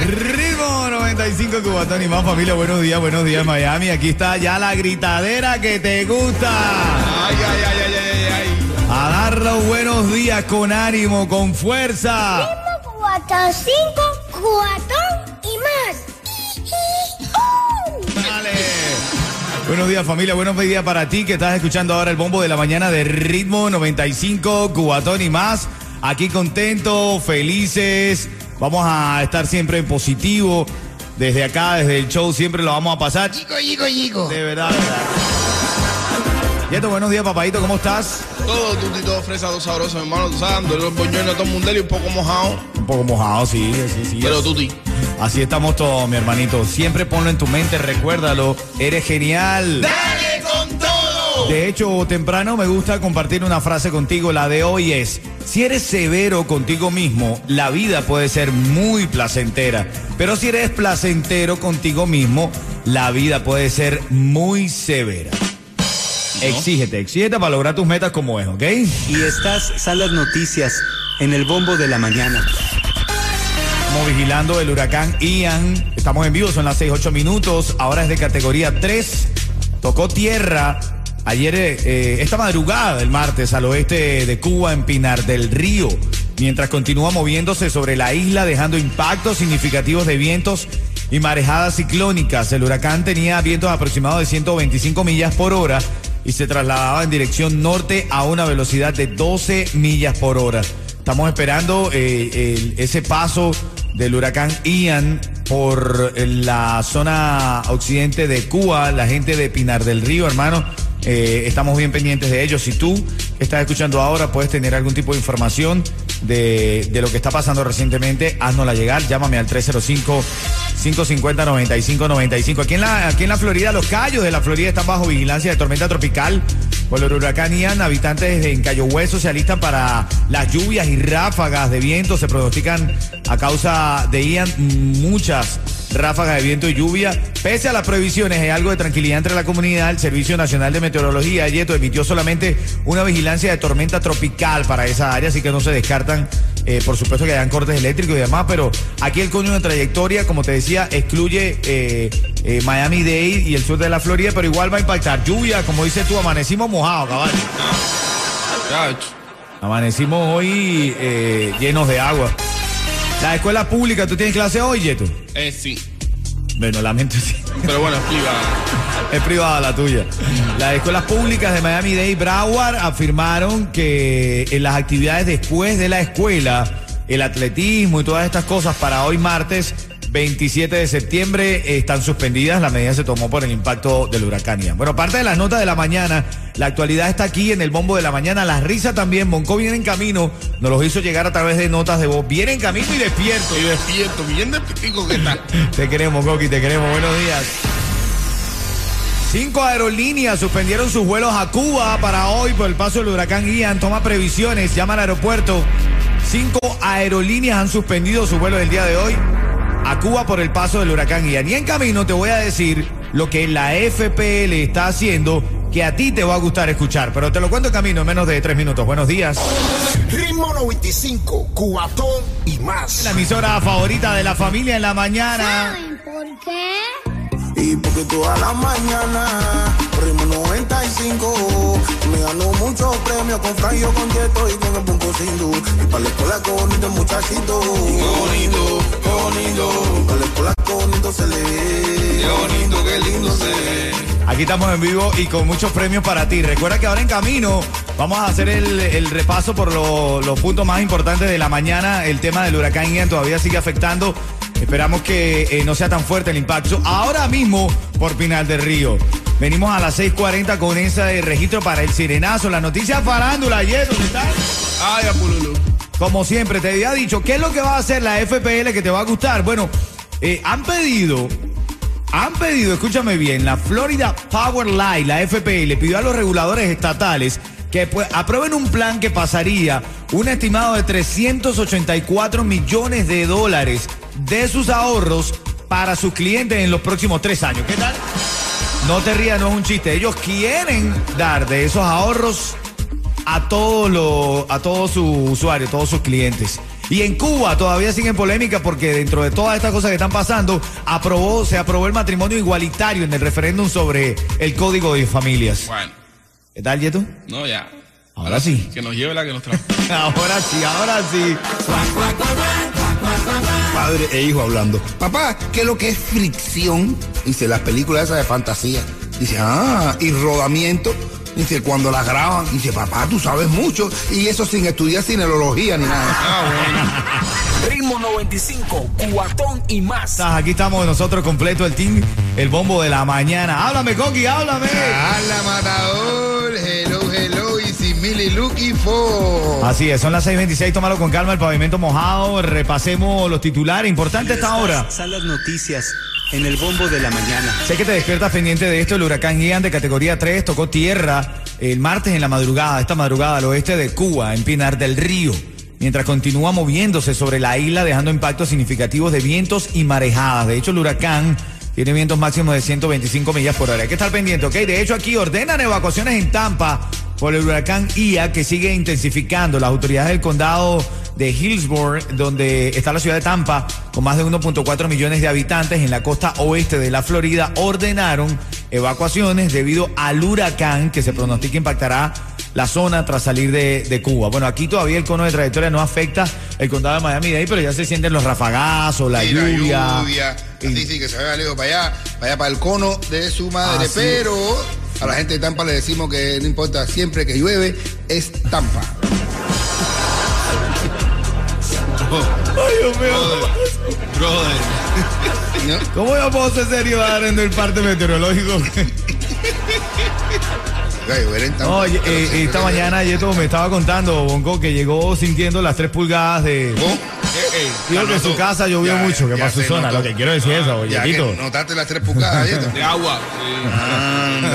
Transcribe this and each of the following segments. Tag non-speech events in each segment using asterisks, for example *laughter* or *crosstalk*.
Ritmo 95 Cubatón y más familia. Buenos días, buenos días Miami. Aquí está ya la gritadera que te gusta. Ay, ay, ay, ay, ay, ay. A dar los buenos días con ánimo, con fuerza. Cuatro, cinco, cuatón y más. Dale. Buenos días familia, buenos días para ti que estás escuchando ahora el bombo de la mañana de Ritmo 95, Cubatón y más. Aquí contentos, felices, vamos a estar siempre en positivo. Desde acá, desde el show, siempre lo vamos a pasar. Chico, chico, chico. De verdad, de verdad. Yeto, buenos días papadito, ¿cómo estás? Todo tuti, todo fresa, todo sabroso, hermano. Tú sabes, los boñones, todo mundial y un poco mojado. Un poco mojado, sí, sí, sí. Pero tuti. Así estamos todos, mi hermanito. Siempre ponlo en tu mente, recuérdalo. Eres genial. De hecho, temprano me gusta compartir una frase contigo. La de hoy es, si eres severo contigo mismo, la vida puede ser muy placentera. Pero si eres placentero contigo mismo, la vida puede ser muy severa. Exígete, exígete para lograr tus metas como es, ¿ok? Y estas son las noticias en el bombo de la mañana. Estamos vigilando el huracán Ian. Estamos en vivo, son las 6, 8 minutos. Ahora es de categoría 3. Tocó tierra ayer, eh, esta madrugada del martes, al oeste de Cuba, en Pinar del Río. Mientras continúa moviéndose sobre la isla, dejando impactos significativos de vientos y marejadas ciclónicas. El huracán tenía vientos aproximados de 125 millas por hora y se trasladaba en dirección norte a una velocidad de 12 millas por hora. Estamos esperando eh, ese paso del huracán Ian por la zona occidente de Cuba, la gente de Pinar del Río, hermano. Eh, estamos bien pendientes de ellos. Si tú estás escuchando ahora puedes tener algún tipo de información de, de lo que está pasando recientemente, haznosla llegar. Llámame al 305-550-9595. Aquí en, la, aquí en la Florida, los callos de la Florida están bajo vigilancia de tormenta tropical por el huracán Ian. Habitantes en Cayo Hueso se alistan para las lluvias y ráfagas de viento. Se pronostican a causa de Ian muchas ráfagas de viento y lluvia. Pese a las prohibiciones, hay algo de tranquilidad entre la comunidad. El Servicio Nacional de Meteorología, Yeto, emitió solamente una vigilancia de tormenta tropical para esa área, así que no se descartan, eh, por supuesto, que hayan cortes eléctricos y demás, pero aquí el coño de trayectoria, como te decía, excluye eh, eh, Miami-Dade y el sur de la Florida, pero igual va a impactar. Lluvia, como dices tú, amanecimos mojados, caballo. Amanecimos hoy llenos de agua. La escuela pública, ¿tú tienes clase hoy, Yeto? Eh, sí. Bueno, lamento sí. Pero bueno, explica. Es privada la tuya. Las escuelas públicas de Miami-Dade y Broward afirmaron que en las actividades después de la escuela, el atletismo y todas estas cosas para hoy martes 27 de septiembre eh, están suspendidas. La medida se tomó por el impacto del huracán Ian. Bueno, parte de las notas de la mañana, la actualidad está aquí en el bombo de la mañana. La risa también. Bonco viene en camino. Nos los hizo llegar a través de notas de voz. Viene en camino y despierto. Estoy despierto, bien despierto que está. *laughs* Te queremos, Coqui, te queremos. Buenos días. Cinco aerolíneas suspendieron sus vuelos a Cuba para hoy por el paso del huracán Ian. Toma previsiones, llama al aeropuerto. Cinco aerolíneas han suspendido su vuelo del día de hoy a Cuba por el paso del huracán Ian. Y en camino te voy a decir lo que la FPL está haciendo que a ti te va a gustar escuchar. Pero te lo cuento en camino en menos de tres minutos. Buenos días. Ritmo 95, Cubatón y más. La emisora favorita de la familia en la mañana. ¿Saben por qué? Y porque toda la mañana, ritmo 95, me ganó muchos premios con Franjo, con Yeto y con el Punto Sindu. Y para la escuela con el muchachito. Qué bonito, qué bonito, Para la escuela con bonito se le ve. qué bonito, qué lindo se ve. Aquí estamos en vivo y con muchos premios para ti. Recuerda que ahora en camino vamos a hacer el, el repaso por lo- los puntos más importantes de la mañana. El tema del huracán Ian todavía sigue afectando. Esperamos que eh, no sea tan fuerte el impacto. Ahora mismo por Pinal del Río. Venimos a las 6:40 con ese registro para el sirenazo. La noticia farándula. Ayer, ¿dónde estás? Ay, Apululu. Como siempre, te había dicho, ¿qué es lo que va a hacer la FPL que te va a gustar? Bueno, eh, han pedido, han pedido, escúchame bien, la Florida Power Line, la FPL, pidió a los reguladores estatales que aprueben un plan que pasaría un estimado de 384 millones de dólares de sus ahorros para sus clientes en los próximos tres años. ¿Qué tal? No te rías, no es un chiste. Ellos quieren dar de esos ahorros a todos los a todos sus usuarios, todos sus clientes. Y en Cuba todavía siguen polémica porque dentro de todas estas cosas que están pasando, aprobó, se aprobó el matrimonio igualitario en el referéndum sobre el código de familias. Bueno, ¿Qué tal, Yeto? no, ya. Ahora sí. Que nos lleve la que nos trae. *laughs* Ahora sí, ahora sí. Padre e hijo hablando. Papá, ¿qué es lo que es fricción? Dice, las películas esas de fantasía. Dice, ah, y rodamiento. Dice, cuando las graban. Dice, papá, tú sabes mucho. Y eso sin estudiar cineología ni nada. Ritmo 95, Cubatón y más. Estás, Aquí estamos nosotros completo el team, el bombo de la mañana. Háblame, Coqui, háblame. ¡Hala, matador! Hello, hello, y sin Lucky for. Así es, son las 6.26, tómalo con calma, el pavimento mojado, repasemos los titulares, importante esta hora. Son las noticias en el bombo de la mañana. Sé que te despiertas pendiente de esto. El huracán Ian de categoría 3 tocó tierra el martes en la madrugada, esta madrugada al oeste de Cuba, en Pinar del Río, mientras continúa moviéndose sobre la isla, dejando impactos significativos de vientos y marejadas. De hecho, el huracán tiene vientos máximos de 125 millas por hora. Hay que estar pendiente, ¿ok? De hecho, aquí ordenan evacuaciones en Tampa por el huracán Ia, que sigue intensificando. Las autoridades del condado de Hillsborough, donde está la ciudad de Tampa, con más de 1.4 millones de habitantes en la costa oeste de la Florida, ordenaron evacuaciones debido al huracán que se pronostica impactará la zona tras salir de, de Cuba. Bueno, aquí todavía el cono de trayectoria no afecta el condado de Miami-Dade, pero ya se sienten los rafagazos, la Y la lluvia. lluvia. Así sí que se vaya lejos para allá, para allá para el cono de su madre. Así Pero a la gente de Tampa le decimos que no importa, siempre que llueve es Tampa. Ay, Dios mío. Brother. ¿no? ¿Cómo yo puedo ser serio dando el parte meteorológico? En. No, eh, eh, esta mañana Yeto me estaba contando, Bonco, que llegó sintiendo las 3 pulgadas de... Que en su casa llovió mucho, que para su zona. Lo que quiero decir es eso, que Yetito. notaste las tres pulgadas, Yeto. *laughs* De agua. sí.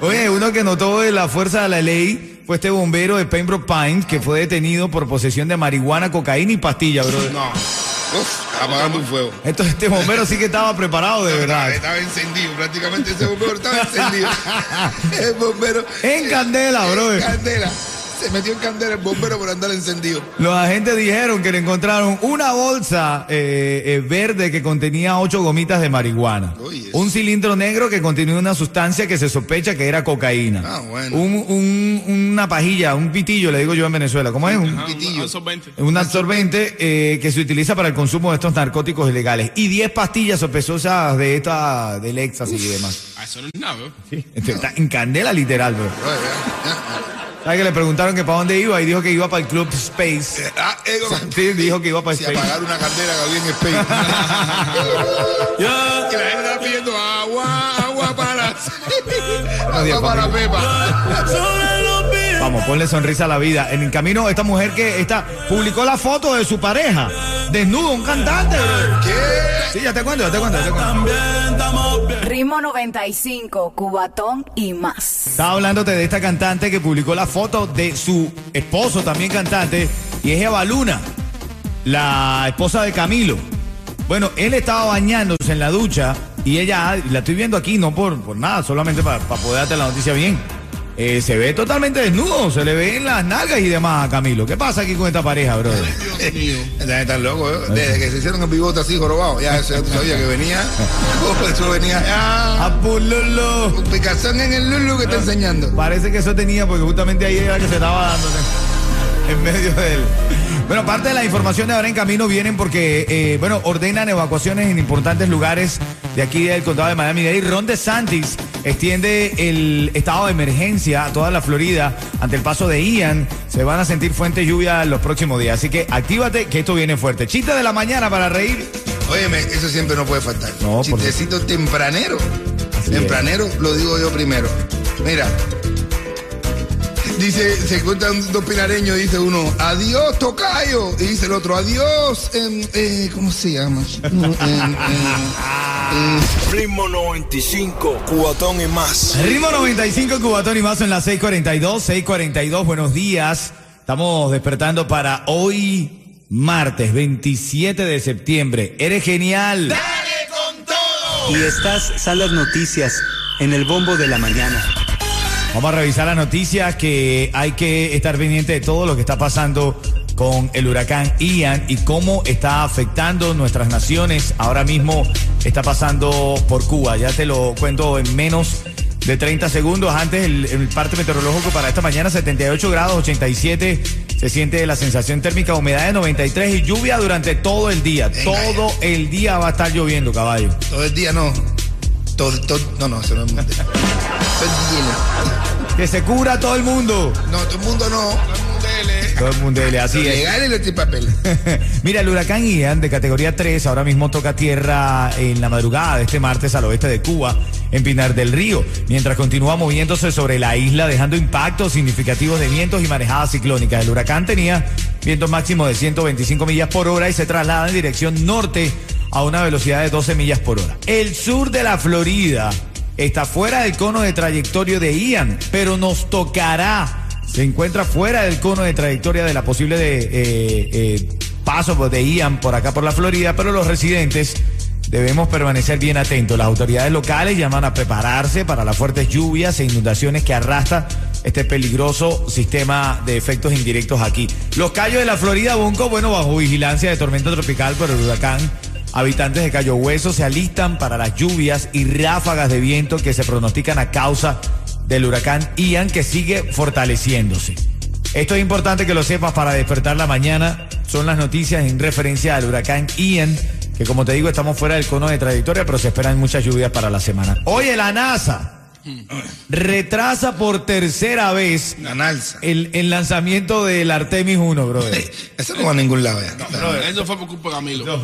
Oye, uno que notó de la fuerza de la ley fue este bombero de Pembroke Pines que fue detenido por posesión de marihuana, cocaína y pastilla, bro. No. Uf, apagando un fuego. Entonces este bombero sí que estaba preparado de verdad. Estaba encendido, prácticamente ese bombero estaba encendido. *laughs* El bombero. En candela, En brother. candela. *laughs* Se metió en candela el bombero por andar encendido. Los agentes dijeron que le encontraron una bolsa eh, eh, verde que contenía ocho gomitas de marihuana. Un cilindro negro que contenía una sustancia que se sospecha que era cocaína. Ah, bueno. Un- un- una pajilla, un pitillo, le digo yo en Venezuela. ¿Cómo es? Un, pitillo. un solvente. un absorbente eh, que se utiliza para el consumo de estos narcóticos ilegales. Y 10 pastillas sospechosas de esta, del éxtasis y demás. Ah, eso no es nada, bro. Este, Está en candela literal, bro. ¿Sabes que le preguntaron que para dónde iba? Y dijo que iba para el Club Space. Ah, eh, Sí, dijo que iba para Si Space. apagar una candela que había en Spain. *laughs* Y la gente está pidiendo agua, agua para. *laughs* agua para. Pepa. Vamos, ponle sonrisa a la vida. En el camino, esta mujer que está, publicó la foto de su pareja, desnudo, un cantante. ¿Qué? Sí, ya te cuento, ya te cuento, ya te cuento. Ritmo 95, Cubatón y más. Estaba hablándote de esta cantante que publicó la foto de su esposo, también cantante, y es Eva Luna, la esposa de Camilo. Bueno, él estaba bañándose en la ducha Y ella, la estoy viendo aquí, no por, por nada, solamente para poder darte la noticia bien. Eh, se ve totalmente desnudo, se le ven las nalgas y demás a Camilo. ¿Qué pasa aquí con esta pareja, brother? *laughs* Ya están locos, ¿eh? Desde que se hicieron el bigote así jorobado, ya se sabía que venía. *laughs* Oh, eso venía ya. A pulolo. Un picazón en el lulu que está enseñando. Parece que eso tenía, porque justamente ahí era que se estaba dando *laughs* en medio de él. Bueno, parte de la información de ahora en camino vienen porque, eh, bueno, ordenan evacuaciones en importantes lugares de aquí del condado de Miami-Dade. Ron DeSantis extiende el estado de emergencia a toda la Florida ante el paso de Ian. Se van a sentir fuentes lluvia los próximos días. Así que actívate que esto viene fuerte. Chiste de la mañana para reír. Óyeme, eso siempre no puede faltar. No, por- Chistecito tempranero. Así tempranero lo digo yo primero. Mira. Dice, se encuentran dos pinareños, dice uno, adiós, tocayo. Y dice el otro, adiós, eh, ¿cómo se llama? Em, *laughs* Ritmo 95, cubatón y más. Ritmo 95 Cubatón y más en las 6:42, 6:42. Buenos días. Estamos despertando para hoy, martes 27 de septiembre. Eres genial. Y estas son las noticias en el bombo de la mañana. Vamos a revisar las noticias que hay que estar pendiente de todo lo que está pasando con el huracán Ian y cómo está afectando nuestras naciones. Ahora mismo está pasando por Cuba. Ya te lo cuento en menos de 30 segundos. Antes el, el parte meteorológico para esta mañana 78 grados 87. Se siente la sensación térmica, humedad de 93 y lluvia durante todo el día. Venga, todo el día va a estar lloviendo, caballo. todo el día no. Todo, todo, no, no, eso no es. *laughs* Todo el día Que se cura todo el mundo. No, todo el mundo no. Todo el mundo, así Lo es. legal y lo de papel. *laughs* Mira, el huracán Ian de categoría 3 ahora mismo toca tierra en la madrugada de este martes al oeste de Cuba, en Pinar del Río, mientras continúa moviéndose sobre la isla, dejando impactos significativos de vientos y marejadas ciclónicas. El huracán tenía vientos máximos de 125 millas por hora y se traslada en dirección norte a una velocidad de 12 millas por hora. El sur de la Florida está fuera del cono de trayectoria de Ian, pero nos tocará se encuentra fuera del cono de trayectoria de la posible de, eh, eh, paso de Ian por acá por la Florida, pero los residentes debemos permanecer bien atentos. Las autoridades locales llaman a prepararse para las fuertes lluvias e inundaciones que arrastra este peligroso sistema de efectos indirectos aquí. Los callos de la Florida, Bonco, bueno, bajo vigilancia de tormenta tropical por el huracán. Habitantes de Cayo Hueso se alistan para las lluvias y ráfagas de viento que se pronostican a causa del huracán Ian que sigue fortaleciéndose. Esto es importante que lo sepas para despertar la mañana. Son las noticias en referencia al huracán Ian, que como te digo estamos fuera del cono de trayectoria, pero se esperan muchas lluvias para la semana. Oye, la NASA retrasa por tercera vez el, el lanzamiento del Artemis 1, brother. *laughs* Eso no va a ningún lado ya. Eso fue por culpa de Camilo.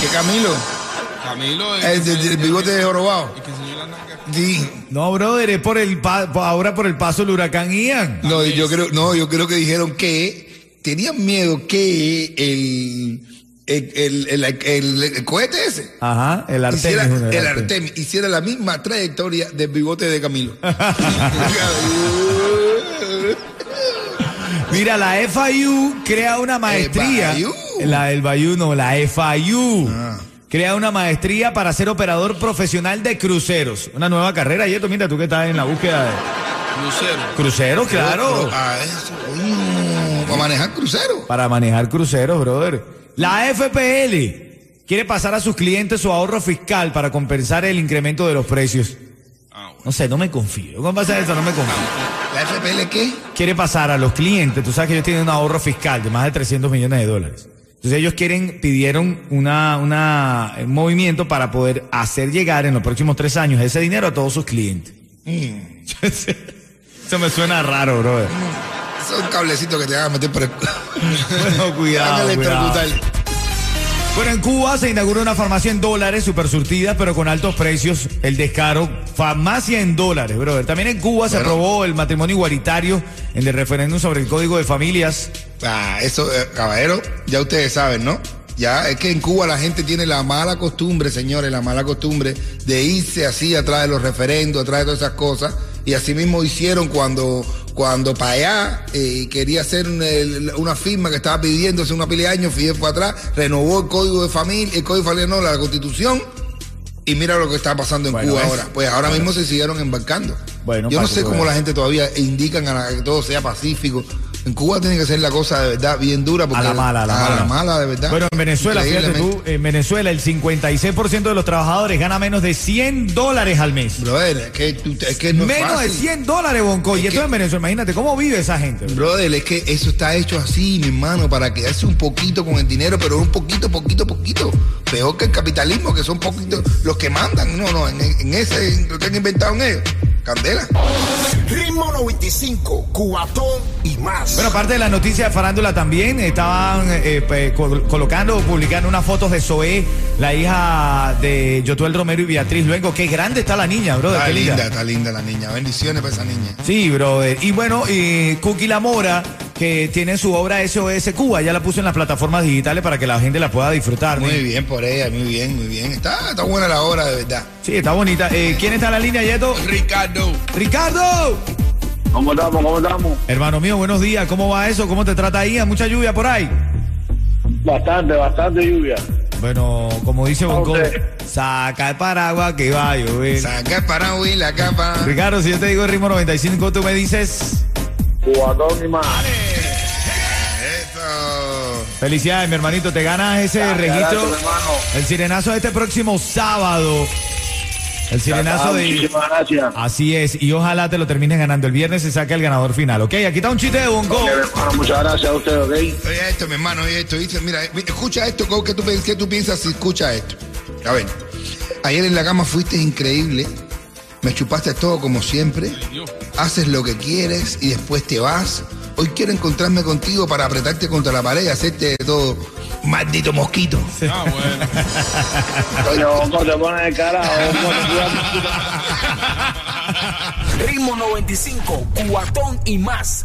¿Qué Camilo? Camilo es. El, el- el bigote de jorobado. No, brother, es por el pa- ahora por el paso del huracán Ian. No, yo creo, no, yo creo que dijeron que tenían miedo que el, el, el, el, cohete ese Ajá, el Artemis hiciera, 1. el Artemis hiciera la misma trayectoria del bigote de Camilo. *laughs* Mira, la FIU crea una maestría. La del Bayou, no, la FIU. Ah. Crea una maestría para ser operador profesional de cruceros. Una nueva carrera. Y esto, mira, tú que estás en la búsqueda de Lucero. cruceros, claro. Ah, eso. Mm, para manejar crucero. Para manejar cruceros, brother. La FPL quiere pasar a sus clientes su ahorro fiscal para compensar el incremento de los precios. Ah. No sé, no me confío. ¿Cómo pasa eso? No me confío. ¿La FPL qué? quiere pasar a los clientes, tú sabes que ellos tienen un ahorro fiscal de más de 300 millones de dólares. Entonces ellos quieren, pidieron una, una, un movimiento para poder hacer llegar en los próximos tres años ese dinero a todos sus clientes. *laughs* Eso me suena raro, brother. Son cablecitos que te van a meter por el. *laughs* Bueno, cuidado, *laughs* cuidado. Bueno, en Cuba se inauguró una farmacia en dólares, super surtida, pero con altos precios. El descaro, farmacia en dólares, brother. También en Cuba se aprobó el matrimonio igualitario en el referéndum sobre el código de familias. Ah, eso, eh, caballero, ya ustedes saben, ¿no? Ya, es que en Cuba la gente tiene la mala costumbre, señores, la mala costumbre de irse así atrás de los referendos, atrás de todas esas cosas. Y así mismo hicieron cuando, cuando para allá eh, quería hacer el- una firma que estaba pidiendo hace una pila de años, Fidel fue atrás, renovó el código de familia, el código de familia no, la constitución, Y mira lo que está pasando en Bueno, Cuba es- ahora. Pues ahora mismo se siguieron embarcando. Bueno, Yo no sé tú cómo la gente todavía indican a que todo sea pacífico. En Cuba tiene que ser la cosa de verdad bien dura. Porque A la mala, a la mala. de verdad. Bueno, en Venezuela, fíjate tú, en Venezuela el 56% de los trabajadores gana menos de 100 dólares al mes. Brother, es que, tú- es que no es menos de fácil. 100 dólares, Bonco. Y Es esto que- en Venezuela, imagínate, ¿cómo vive esa gente? Brother, es que eso está hecho así, mi hermano, para quedarse un poquito con el dinero, pero un poquito, poquito, poquito. Peor que el capitalismo, que son poquitos los que mandan. No, no, en, en ese, en lo que han inventado en ellos. Candela. Ritmo 95, Cubatón y más. Bueno, aparte de la noticia de farándula también, estaban eh, col- colocando, publicando unas fotos de Zoé, la hija de Yotuel Romero y Beatriz Luengo. Qué grande está la niña, bro. Está linda, está linda la niña. Bendiciones para esa niña. Sí, brother. Y bueno, y Cookie La Mora, que tiene su obra SOS Cuba, ya la puso en las plataformas digitales para que la gente la pueda disfrutar. ¿no? Muy bien por ella, muy bien, muy bien. Está, está buena la obra, de verdad. Sí, está bonita. Eh, ¿Quién está en la línea, Yeto? Ricardo. ¡Ricardo! ¿Cómo estamos? ¿Cómo estamos? Hermano mío, buenos días. ¿Cómo va eso? ¿Cómo te trata ahí? ¿Hay mucha lluvia por ahí? Bastante, bastante lluvia. Bueno, como dice Bonco, saca el paraguas que va a llover. Saca el paraguas y la capa. Ricardo, si yo te digo el ritmo 95, tú me dices... Cubatón y más. Eso. Felicidades, mi hermanito. Te ganas ese Gracias, registro. gracias, hermano. El sirenazo de este próximo sábado. El sirenazo de. Muchísimas gracias. Así es, y ojalá te lo termines ganando. El viernes se saca el ganador final, ¿ok? Aquí está un chiste de hermano, muchas gracias a usted, ¿ok? Oye esto, mi hermano, oye esto. Dice, mira, escucha esto, ¿cómo- ¿qué tú, qué tú piensas si escucha esto? A ver, ayer en la cama fuiste increíble, me chupaste todo como siempre, haces lo que quieres y después te vas. Hoy quiero encontrarme contigo para apretarte contra la pared y hacerte de todo. Maldito mosquito. Ah, bueno. Coño, Bonco, te pones de cuidas. Ritmo 95, Cubatón y más.